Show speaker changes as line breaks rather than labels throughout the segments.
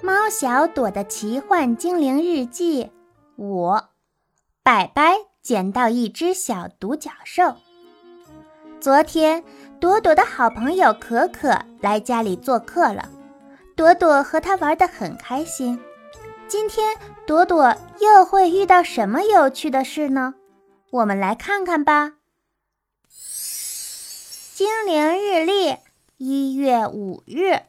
猫小朵的奇幻精灵日记，五，白白捡到一只小独角兽。昨天，朵朵的好朋友可可来家里做客了，朵朵和他玩得很开心。今天，朵朵又会遇到什么有趣的事呢？我们来看看吧。精灵日历，一月五日。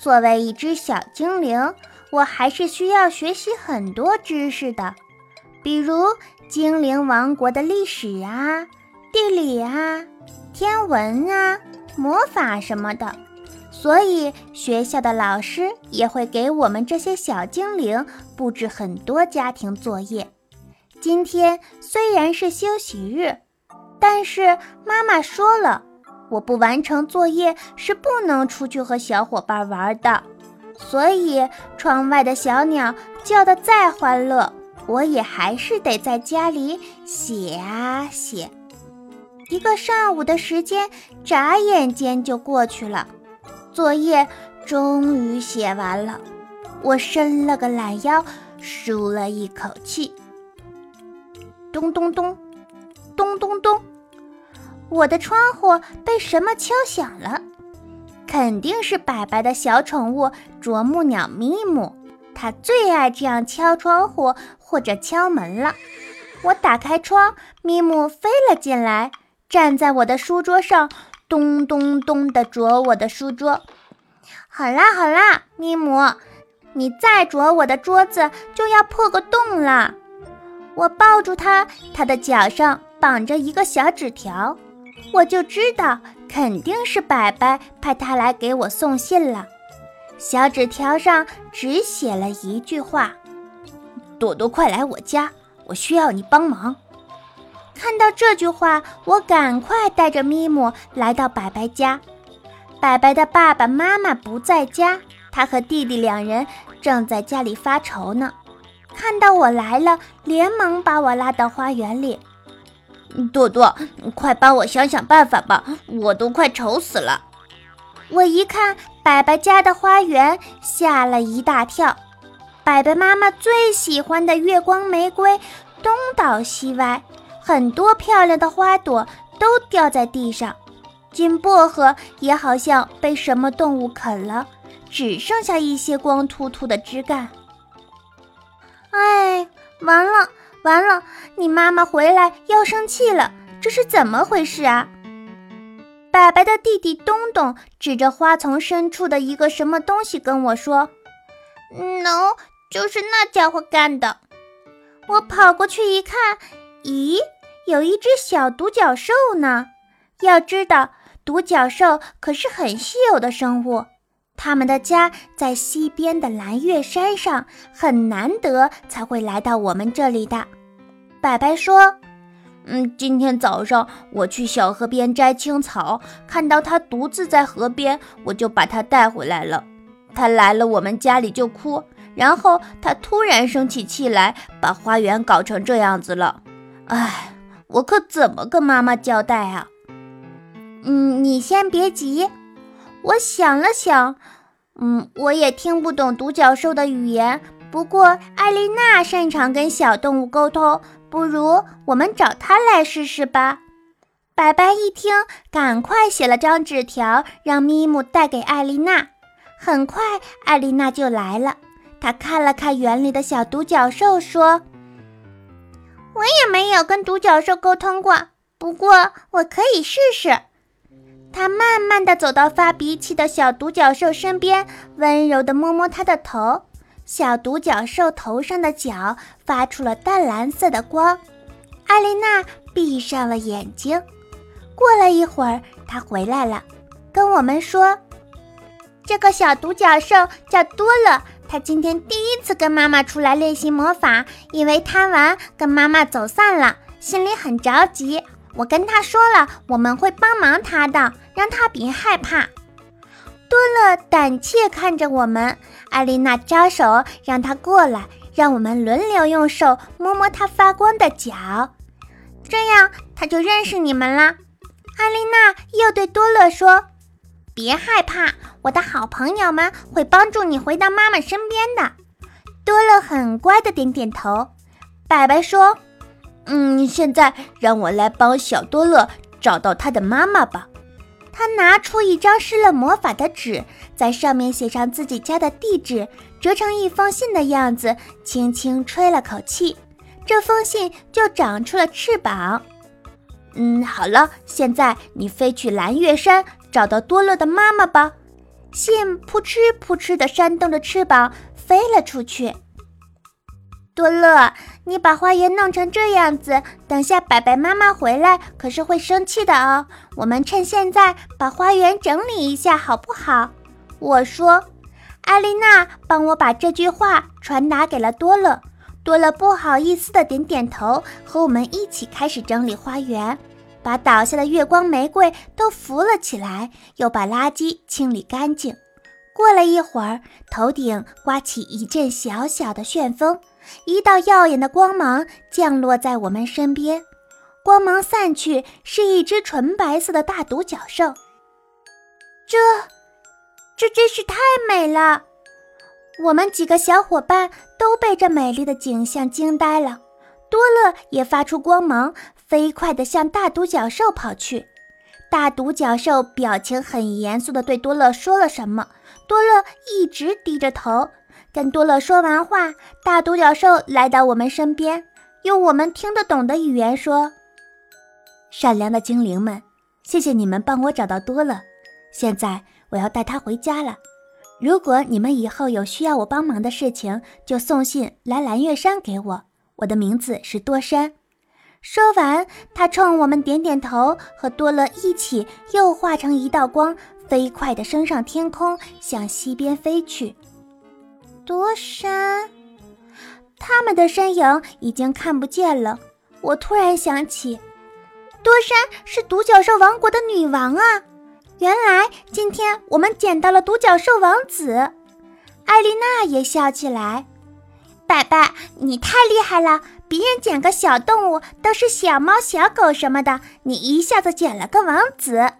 作为一只小精灵，我还是需要学习很多知识的，比如精灵王国的历史啊、地理啊、天文啊、魔法什么的。所以学校的老师也会给我们这些小精灵布置很多家庭作业。今天虽然是休息日，但是妈妈说了。我不完成作业是不能出去和小伙伴玩的，所以窗外的小鸟叫得再欢乐，我也还是得在家里写啊写。一个上午的时间眨眼间就过去了，作业终于写完了，我伸了个懒腰，舒了一口气。咚咚咚，咚咚咚。我的窗户被什么敲响了？肯定是白白的小宠物啄木鸟咪姆，它最爱这样敲窗户或者敲门了。我打开窗，咪姆飞了进来，站在我的书桌上，咚咚咚地啄我的书桌。好啦好啦，咪姆，你再啄我的桌子就要破个洞了。我抱住它，它的脚上绑着一个小纸条。我就知道，肯定是白白派他来给我送信了。小纸条上只写了一句话：“朵朵，快来我家，我需要你帮忙。”看到这句话，我赶快带着咪姆来到白白家。白白的爸爸妈妈不在家，他和弟弟两人正在家里发愁呢。看到我来了，连忙把我拉到花园里。朵朵，快帮我想想办法吧，我都快愁死了。我一看白白家的花园，吓了一大跳。白白妈妈最喜欢的月光玫瑰东倒西歪，很多漂亮的花朵都掉在地上。金薄荷也好像被什么动物啃了，只剩下一些光秃秃的枝干。哎，完了！完了，你妈妈回来要生气了，这是怎么回事啊？白白的弟弟东东指着花丛深处的一个什么东西跟我说：“No，就是那家伙干的。”我跑过去一看，咦，有一只小独角兽呢。要知道，独角兽可是很稀有的生物。他们的家在西边的蓝月山上，很难得才会来到我们这里的。白白说：“嗯，今天早上我去小河边摘青草，看到它独自在河边，我就把它带回来了。它来了我们家里就哭，然后它突然生起气来，把花园搞成这样子了。哎，我可怎么跟妈妈交代啊？”嗯，你先别急。我想了想，嗯，我也听不懂独角兽的语言。不过艾丽娜擅长跟小动物沟通，不如我们找她来试试吧。白白一听，赶快写了张纸条，让咪姆带给艾丽娜。很快，艾丽娜就来了。她看了看园里的小独角兽，说：“我也没有跟独角兽沟通过，不过我可以试试。”他慢慢地走到发脾气的小独角兽身边，温柔地摸摸它的头。小独角兽头上的角发出了淡蓝色的光。艾丽娜闭上了眼睛。过了一会儿，她回来了，跟我们说：“这个小独角兽叫多乐，它今天第一次跟妈妈出来练习魔法，因为贪玩跟妈妈走散了，心里很着急。”我跟他说了，我们会帮忙他的，让他别害怕。多乐胆怯看着我们，艾丽娜招手让他过来，让我们轮流用手摸摸他发光的脚，这样他就认识你们啦。艾丽娜又对多乐说：“别害怕，我的好朋友们会帮助你回到妈妈身边的。多乐很乖的点点头。白白说：“
嗯，现在让我来帮小多乐找到他的妈妈吧。”
他拿出一张施了魔法的纸，在上面写上自己家的地址，折成一封信的样子，轻轻吹了口气，这封信就长出了翅膀。
嗯，好了，现在你飞去蓝月山，找到多乐的妈妈吧。
信扑哧扑哧地扇动着翅膀飞了出去。多乐，你把花园弄成这样子，等下白白妈妈回来可是会生气的哦。我们趁现在把花园整理一下，好不好？我说，艾丽娜帮我把这句话传达给了多乐。多乐不好意思的点点头，和我们一起开始整理花园，把倒下的月光玫瑰都扶了起来，又把垃圾清理干净。过了一会儿，头顶刮起一阵小小的旋风，一道耀眼的光芒降落在我们身边。光芒散去，是一只纯白色的大独角兽。这，这真是太美了！我们几个小伙伴都被这美丽的景象惊呆了。多乐也发出光芒，飞快地向大独角兽跑去。大独角兽表情很严肃地对多乐说了什么，多乐一直低着头。跟多乐说完话，大独角兽来到我们身边，用我们听得懂的语言说：“
善良的精灵们，谢谢你们帮我找到多乐。现在我要带他回家了。”如果你们以后有需要我帮忙的事情，就送信来蓝月山给我。我的名字是多山。
说完，他冲我们点点头，和多乐一起又化成一道光，飞快地升上天空，向西边飞去。多山，他们的身影已经看不见了。我突然想起，多山是独角兽王国的女王啊。原来今天我们捡到了独角兽王子，艾丽娜也笑起来。白白，你太厉害了！别人捡个小动物都是小猫、小狗什么的，你一下子捡了个王子。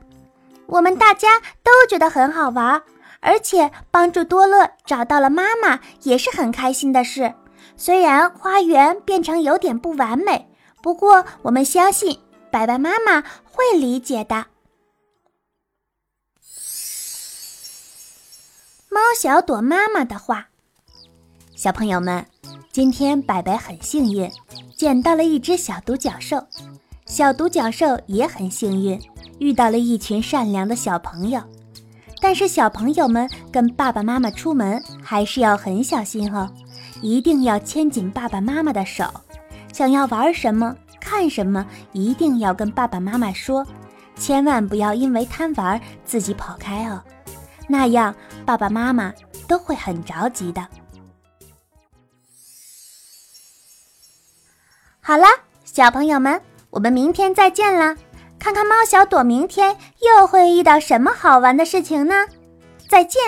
我们大家都觉得很好玩，而且帮助多乐找到了妈妈也是很开心的事。虽然花园变成有点不完美，不过我们相信白白妈妈会理解的。猫小朵妈妈的话：“
小朋友们，今天白白很幸运，捡到了一只小独角兽。小独角兽也很幸运，遇到了一群善良的小朋友。但是小朋友们跟爸爸妈妈出门还是要很小心哦，一定要牵紧爸爸妈妈的手。想要玩什么、看什么，一定要跟爸爸妈妈说，千万不要因为贪玩自己跑开哦。”那样，爸爸妈妈都会很着急的。
好了，小朋友们，我们明天再见了。看看猫小朵明天又会遇到什么好玩的事情呢？再见。